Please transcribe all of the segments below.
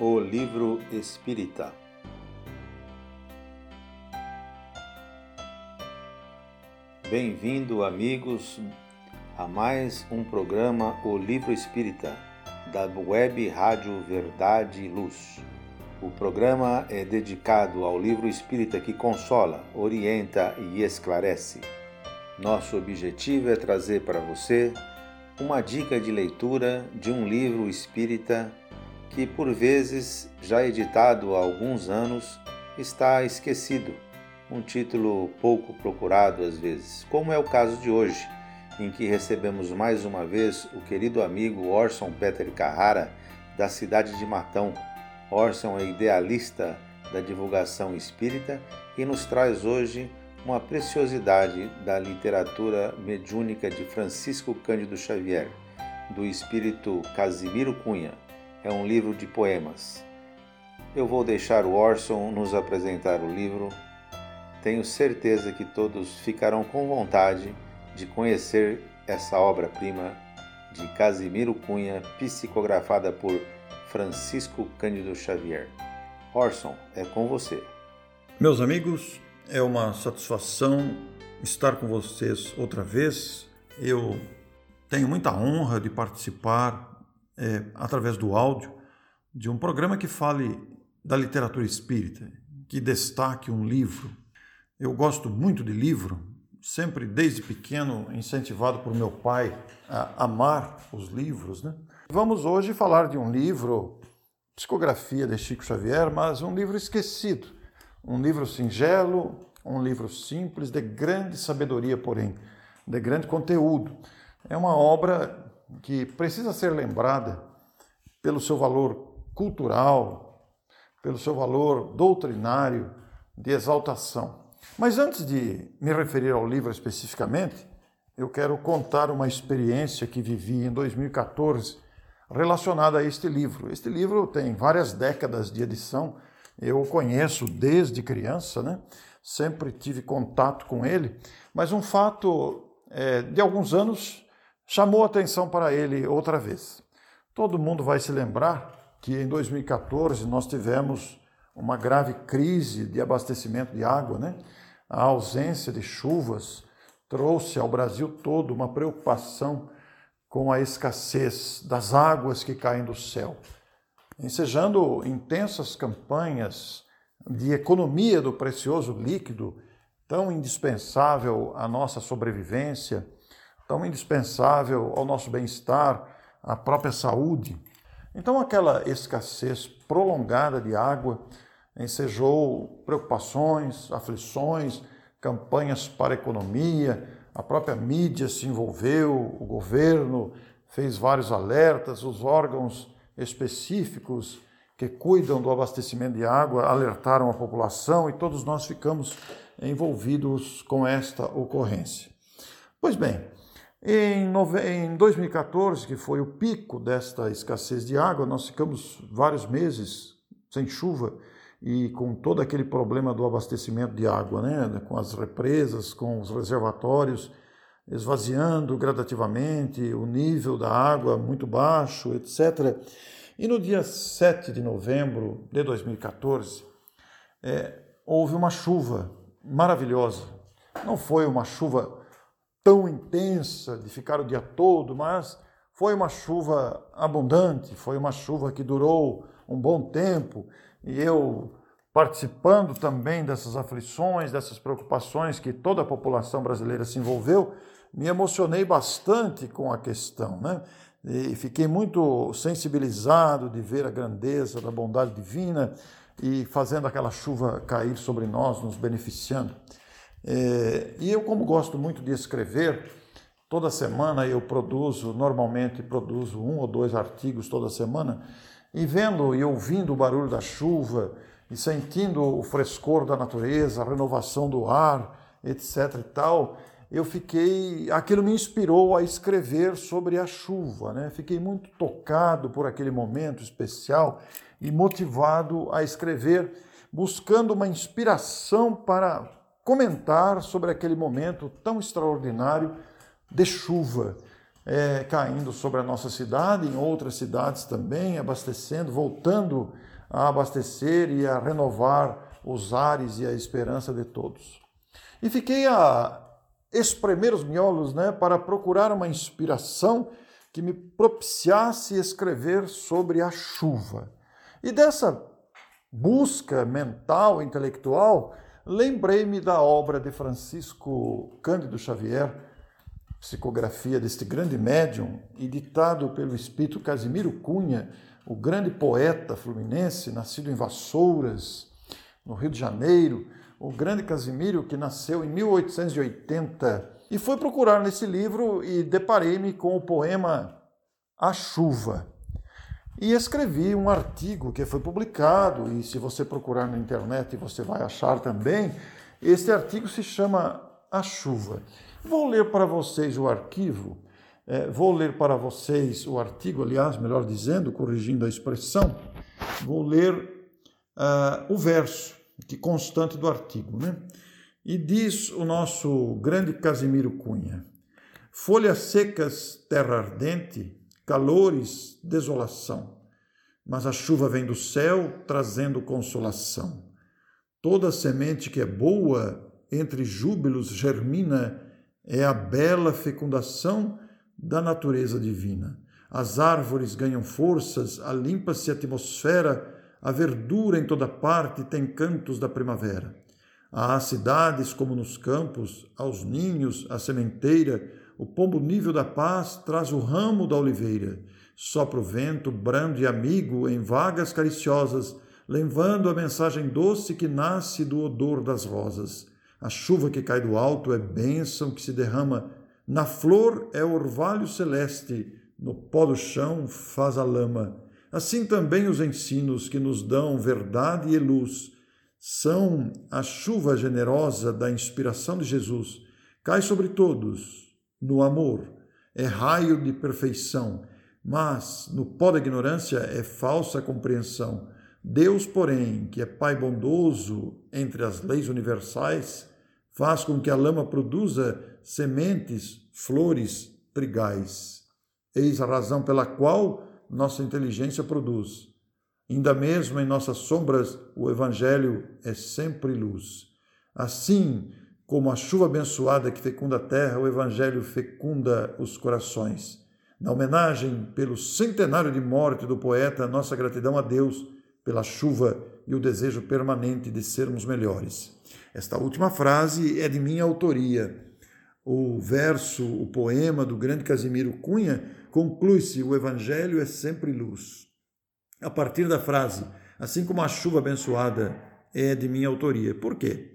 O Livro Espírita. Bem-vindo, amigos, a mais um programa O Livro Espírita, da web Rádio Verdade e Luz. O programa é dedicado ao livro espírita que consola, orienta e esclarece. Nosso objetivo é trazer para você uma dica de leitura de um livro espírita que, por vezes, já editado há alguns anos, está esquecido, um título pouco procurado às vezes, como é o caso de hoje, em que recebemos mais uma vez o querido amigo Orson Peter Carrara, da cidade de Matão. Orson é idealista da divulgação espírita e nos traz hoje uma preciosidade da literatura mediúnica de Francisco Cândido Xavier, do espírito Casimiro Cunha é um livro de poemas. Eu vou deixar o Orson nos apresentar o livro. Tenho certeza que todos ficarão com vontade de conhecer essa obra-prima de Casimiro Cunha, psicografada por Francisco Cândido Xavier. Orson, é com você. Meus amigos, é uma satisfação estar com vocês outra vez. Eu tenho muita honra de participar é, através do áudio, de um programa que fale da literatura espírita, que destaque um livro. Eu gosto muito de livro, sempre desde pequeno incentivado por meu pai a amar os livros. Né? Vamos hoje falar de um livro, psicografia de Chico Xavier, mas um livro esquecido, um livro singelo, um livro simples, de grande sabedoria, porém, de grande conteúdo. É uma obra que precisa ser lembrada pelo seu valor cultural, pelo seu valor doutrinário de exaltação. Mas antes de me referir ao livro especificamente, eu quero contar uma experiência que vivi em 2014 relacionada a este livro. Este livro tem várias décadas de edição, eu o conheço desde criança, né? sempre tive contato com ele, mas um fato é, de alguns anos chamou atenção para ele outra vez. Todo mundo vai se lembrar que em 2014 nós tivemos uma grave crise de abastecimento de água, né? A ausência de chuvas trouxe ao Brasil todo uma preocupação com a escassez das águas que caem do céu, ensejando intensas campanhas de economia do precioso líquido, tão indispensável à nossa sobrevivência tão indispensável ao nosso bem-estar, à própria saúde. Então, aquela escassez prolongada de água ensejou preocupações, aflições, campanhas para a economia, a própria mídia se envolveu, o governo fez vários alertas, os órgãos específicos que cuidam do abastecimento de água alertaram a população e todos nós ficamos envolvidos com esta ocorrência. Pois bem, em, 2014, que foi o pico desta escassez de água, nós ficamos vários meses sem chuva e com todo aquele problema do abastecimento de água, né? com as represas, com os reservatórios esvaziando gradativamente, o nível da água muito baixo, etc. E no dia 7 de novembro de 2014, é, houve uma chuva maravilhosa. Não foi uma chuva tão intensa de ficar o dia todo, mas foi uma chuva abundante, foi uma chuva que durou um bom tempo e eu participando também dessas aflições, dessas preocupações que toda a população brasileira se envolveu, me emocionei bastante com a questão, né? E fiquei muito sensibilizado de ver a grandeza da bondade divina e fazendo aquela chuva cair sobre nós, nos beneficiando. É, e eu, como gosto muito de escrever, toda semana eu produzo, normalmente produzo um ou dois artigos toda semana, e vendo e ouvindo o barulho da chuva, e sentindo o frescor da natureza, a renovação do ar, etc e tal, eu fiquei, aquilo me inspirou a escrever sobre a chuva, né? Fiquei muito tocado por aquele momento especial e motivado a escrever, buscando uma inspiração para comentar sobre aquele momento tão extraordinário de chuva. é, caindo sobre a nossa cidade, em outras cidades também, abastecendo, voltando a abastecer e a renovar os ares e a esperança de todos. E fiquei a espremer os miolos né, para procurar uma inspiração que me propiciasse escrever sobre a chuva. E dessa busca mental, intelectual, lembrei-me da obra de Francisco Cândido Xavier, psicografia deste grande médium, editado pelo espírito Casimiro Cunha, o grande poeta fluminense, nascido em Vassouras, no Rio de Janeiro, o grande Casimiro que nasceu em 1880. E fui procurar nesse livro e deparei-me com o poema A Chuva. E escrevi um artigo que foi publicado, e se você procurar na internet você vai achar também. Este artigo se chama A Chuva. Vou ler para vocês o arquivo, é, vou ler para vocês o artigo, aliás, melhor dizendo, corrigindo a expressão, vou ler uh, o verso que constante do artigo, né? E diz o nosso grande Casimiro Cunha: Folhas secas, terra ardente, calores, desolação. Mas a chuva vem do céu trazendo consolação. Toda semente que é boa, entre júbilos germina, é a bela fecundação da natureza divina. As árvores ganham forças, a limpa-se a atmosfera, a verdura em toda parte tem cantos da primavera. Às cidades como nos campos, aos ninhos, a sementeira, o pombo nível da paz traz o ramo da oliveira. Sopra o vento, brando e amigo, em vagas cariciosas, levando a mensagem doce que nasce do odor das rosas. A chuva que cai do alto é bênção que se derrama. Na flor é orvalho celeste, no pó do chão faz a lama. Assim também os ensinos que nos dão verdade e luz são a chuva generosa da inspiração de Jesus. Cai sobre todos, no amor, é raio de perfeição, mas no pó da ignorância é falsa compreensão. Deus, porém, que é Pai bondoso entre as leis universais, faz com que a lama produza sementes, flores, trigais. Eis a razão pela qual nossa inteligência produz. Ainda mesmo em nossas sombras, o Evangelho é sempre luz. Assim, como a chuva abençoada que fecunda a terra, o Evangelho fecunda os corações. Na homenagem pelo centenário de morte do poeta, nossa gratidão a Deus pela chuva e o desejo permanente de sermos melhores. Esta última frase é de minha autoria. O verso, o poema do grande Casimiro Cunha conclui-se: O Evangelho é sempre luz. A partir da frase, assim como a chuva abençoada é de minha autoria. Por quê?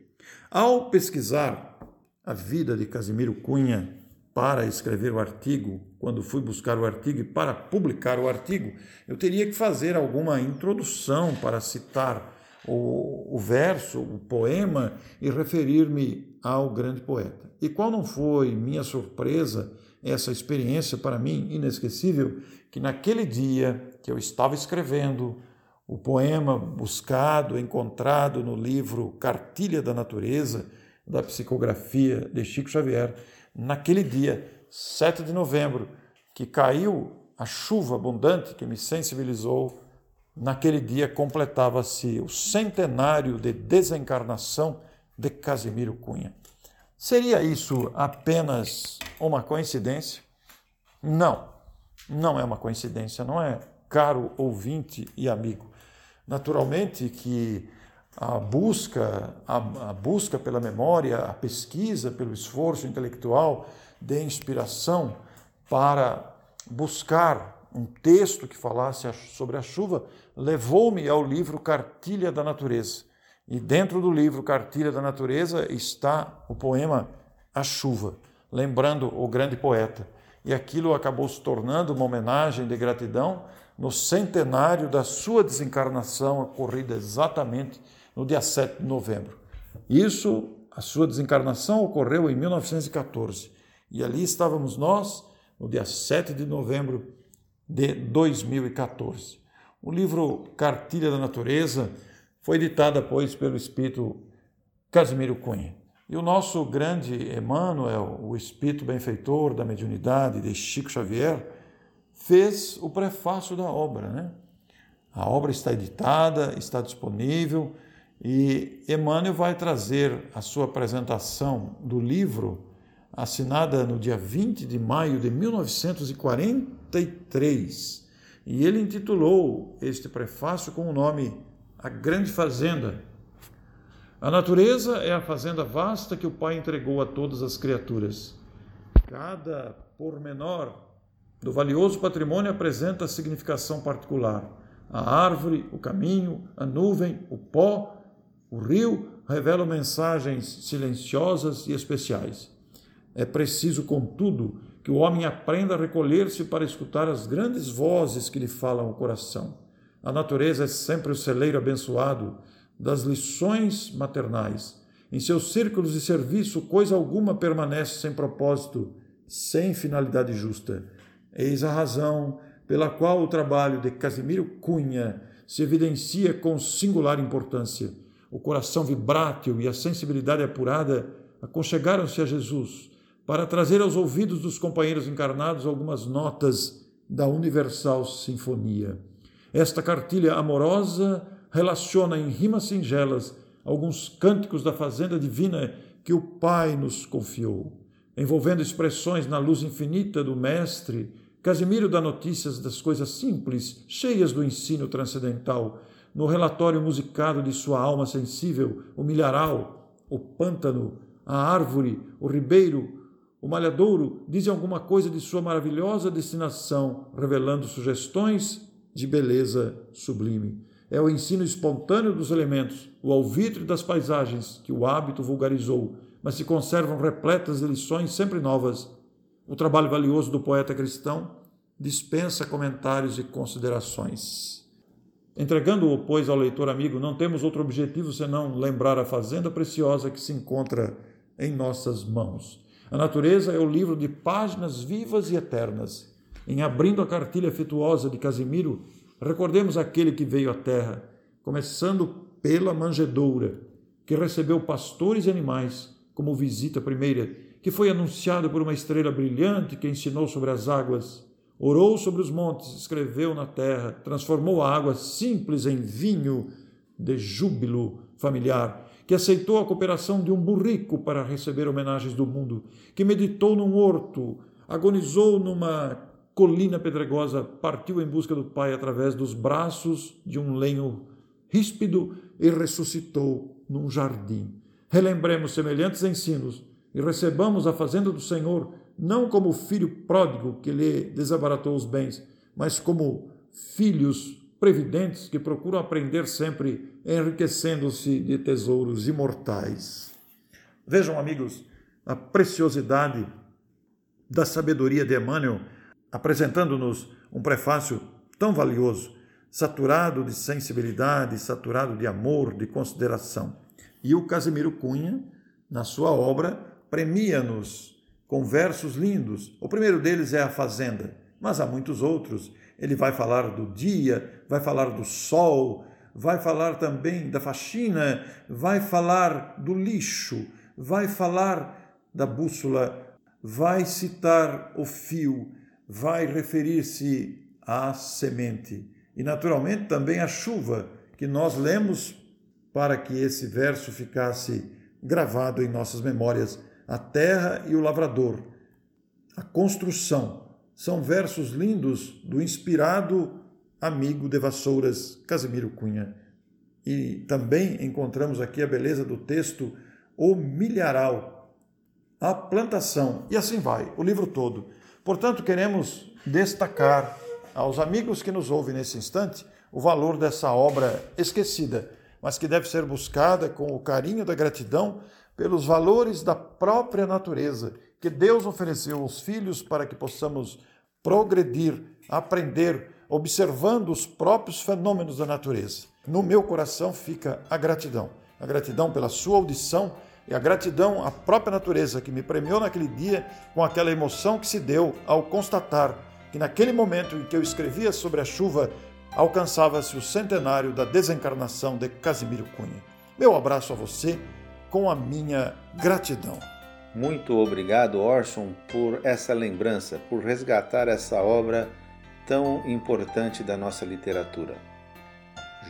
Ao pesquisar a vida de Casimiro Cunha para escrever o artigo, quando fui buscar o artigo e para publicar o artigo, eu teria que fazer alguma introdução para citar o, o verso, o poema e referir-me ao grande poeta. E qual não foi minha surpresa essa experiência para mim inesquecível que naquele dia que eu estava escrevendo o poema buscado, encontrado no livro Cartilha da Natureza, da psicografia de Chico Xavier, naquele dia, 7 de novembro, que caiu a chuva abundante que me sensibilizou, naquele dia completava-se o centenário de desencarnação de Casimiro Cunha. Seria isso apenas uma coincidência? Não, não é uma coincidência, não é, caro ouvinte e amigo. Naturalmente que a busca, a, a, busca pela memória, a pesquisa pelo esforço intelectual de inspiração para buscar um texto que falasse sobre a chuva levou-me ao livro Cartilha da Natureza. E dentro do livro Cartilha da Natureza está o poema A Chuva, lembrando o grande poeta. E aquilo acabou se tornando uma homenagem de gratidão no centenário da sua desencarnação, ocorrida exatamente no dia 7 de novembro. Isso, a sua desencarnação ocorreu em 1914. E ali estávamos nós, no dia 7 de novembro de 2014. O livro Cartilha da Natureza foi editado, pois, pelo espírito Casimiro Cunha. E o nosso grande Emmanuel, o espírito benfeitor da mediunidade de Chico Xavier, fez o prefácio da obra. Né? A obra está editada, está disponível e Emmanuel vai trazer a sua apresentação do livro, assinada no dia 20 de maio de 1943. E ele intitulou este prefácio com o nome A Grande Fazenda. A natureza é a fazenda vasta que o Pai entregou a todas as criaturas. Cada pormenor do valioso patrimônio apresenta significação particular. A árvore, o caminho, a nuvem, o pó, o rio revelam mensagens silenciosas e especiais. É preciso, contudo, que o homem aprenda a recolher-se para escutar as grandes vozes que lhe falam ao coração. A natureza é sempre o celeiro abençoado das lições maternais. Em seus círculos de serviço, coisa alguma permanece sem propósito, sem finalidade justa. Eis a razão pela qual o trabalho de Casimiro Cunha se evidencia com singular importância o coração vibrátil e a sensibilidade apurada aconchegaram-se a Jesus para trazer aos ouvidos dos companheiros encarnados algumas notas da universal sinfonia. Esta cartilha amorosa relaciona em rimas singelas alguns cânticos da fazenda divina que o Pai nos confiou, envolvendo expressões na luz infinita do Mestre. Casimiro dá notícias das coisas simples, cheias do ensino transcendental, no relatório musicado de sua alma sensível, o milharal, o pântano, a árvore, o ribeiro, o malhadouro dizem alguma coisa de sua maravilhosa destinação, revelando sugestões de beleza sublime. É o ensino espontâneo dos elementos, o alvitre das paisagens que o hábito vulgarizou, mas se conservam repletas de lições sempre novas. O trabalho valioso do poeta cristão dispensa comentários e considerações. Entregando-o, pois, ao leitor amigo, não temos outro objetivo senão lembrar a fazenda preciosa que se encontra em nossas mãos. A natureza é o livro de páginas vivas e eternas. Em abrindo a cartilha afetuosa de Casimiro, recordemos aquele que veio à terra, começando pela manjedoura, que recebeu pastores e animais como visita primeira, que foi anunciado por uma estrela brilhante que ensinou sobre as águas, orou sobre os montes, escreveu na terra, transformou a água simples em vinho de júbilo familiar, que aceitou a cooperação de um burrico para receber homenagens do mundo, que meditou num horto, agonizou numa colina pedregosa, partiu em busca do Pai através dos braços de um lenho ríspido e ressuscitou num jardim. Relembremos semelhantes ensinos e recebamos a fazenda do Senhor não como filho pródigo que lhe desabaratou os bens, mas como filhos previdentes que procuram aprender sempre, enriquecendo-se de tesouros imortais. Vejam, amigos, a preciosidade da sabedoria de Emmanuel, apresentando-nos um prefácio tão valioso, saturado de sensibilidade, saturado de amor, de consideração. E o Casimiro Cunha, na sua obra, premia-nos com versos lindos. O primeiro deles é a fazenda, mas há muitos outros. Ele vai falar do dia, vai falar do sol, vai falar também da faxina, vai falar do lixo, vai falar da bússola, vai citar o fio, vai referir-se à semente e, naturalmente, também à chuva, que nós lemos para que esse verso ficasse gravado em nossas memórias a terra e o lavrador, a construção. São versos lindos do inspirado amigo de Vassouras, Casimiro Cunha. E também encontramos aqui a beleza do texto O Milharal, a plantação, e assim vai, o livro todo. Portanto, queremos destacar aos amigos que nos ouvem nesse instante o valor dessa obra esquecida, mas que deve ser buscada com o carinho da gratidão pelos valores da própria natureza que Deus ofereceu aos filhos para que possamos progredir, aprender, observando os próprios fenômenos da natureza. No meu coração fica a gratidão. A gratidão pela sua audição e a gratidão à própria natureza que me premiou naquele dia com aquela emoção que se deu ao constatar que naquele momento em que eu escrevia sobre a chuva alcançava-se o centenário da desencarnação de Casimiro Cunha. Meu abraço a você com a minha gratidão. Muito obrigado, Orson, por essa lembrança, por resgatar essa obra tão importante da nossa literatura.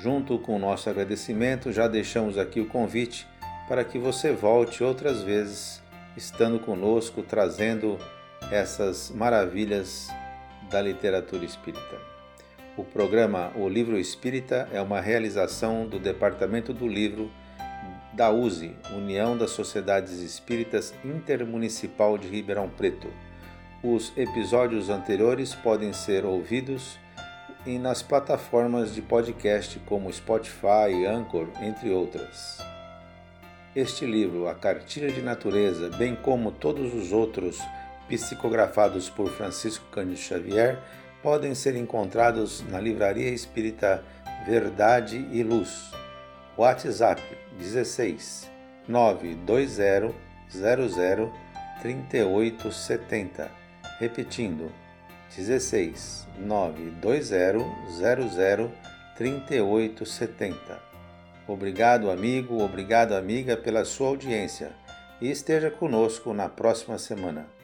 Junto com o nosso agradecimento, já deixamos aqui o convite para que você volte outras vezes, estando conosco, trazendo essas maravilhas da literatura espírita. O programa O Livro Espírita é uma realização do Departamento do Livro da USE, União das Sociedades Espíritas Intermunicipal de Ribeirão Preto. Os episódios anteriores podem ser ouvidos e nas plataformas de podcast como Spotify, Anchor, entre outras. Este livro, A Cartilha de Natureza, bem como todos os outros psicografados por Francisco Cândido Xavier, podem ser encontrados na Livraria Espírita Verdade e Luz. WhatsApp 16 920 00 3870. Repetindo, 16 920 00 3870. Obrigado, amigo, obrigado, amiga, pela sua audiência e esteja conosco na próxima semana.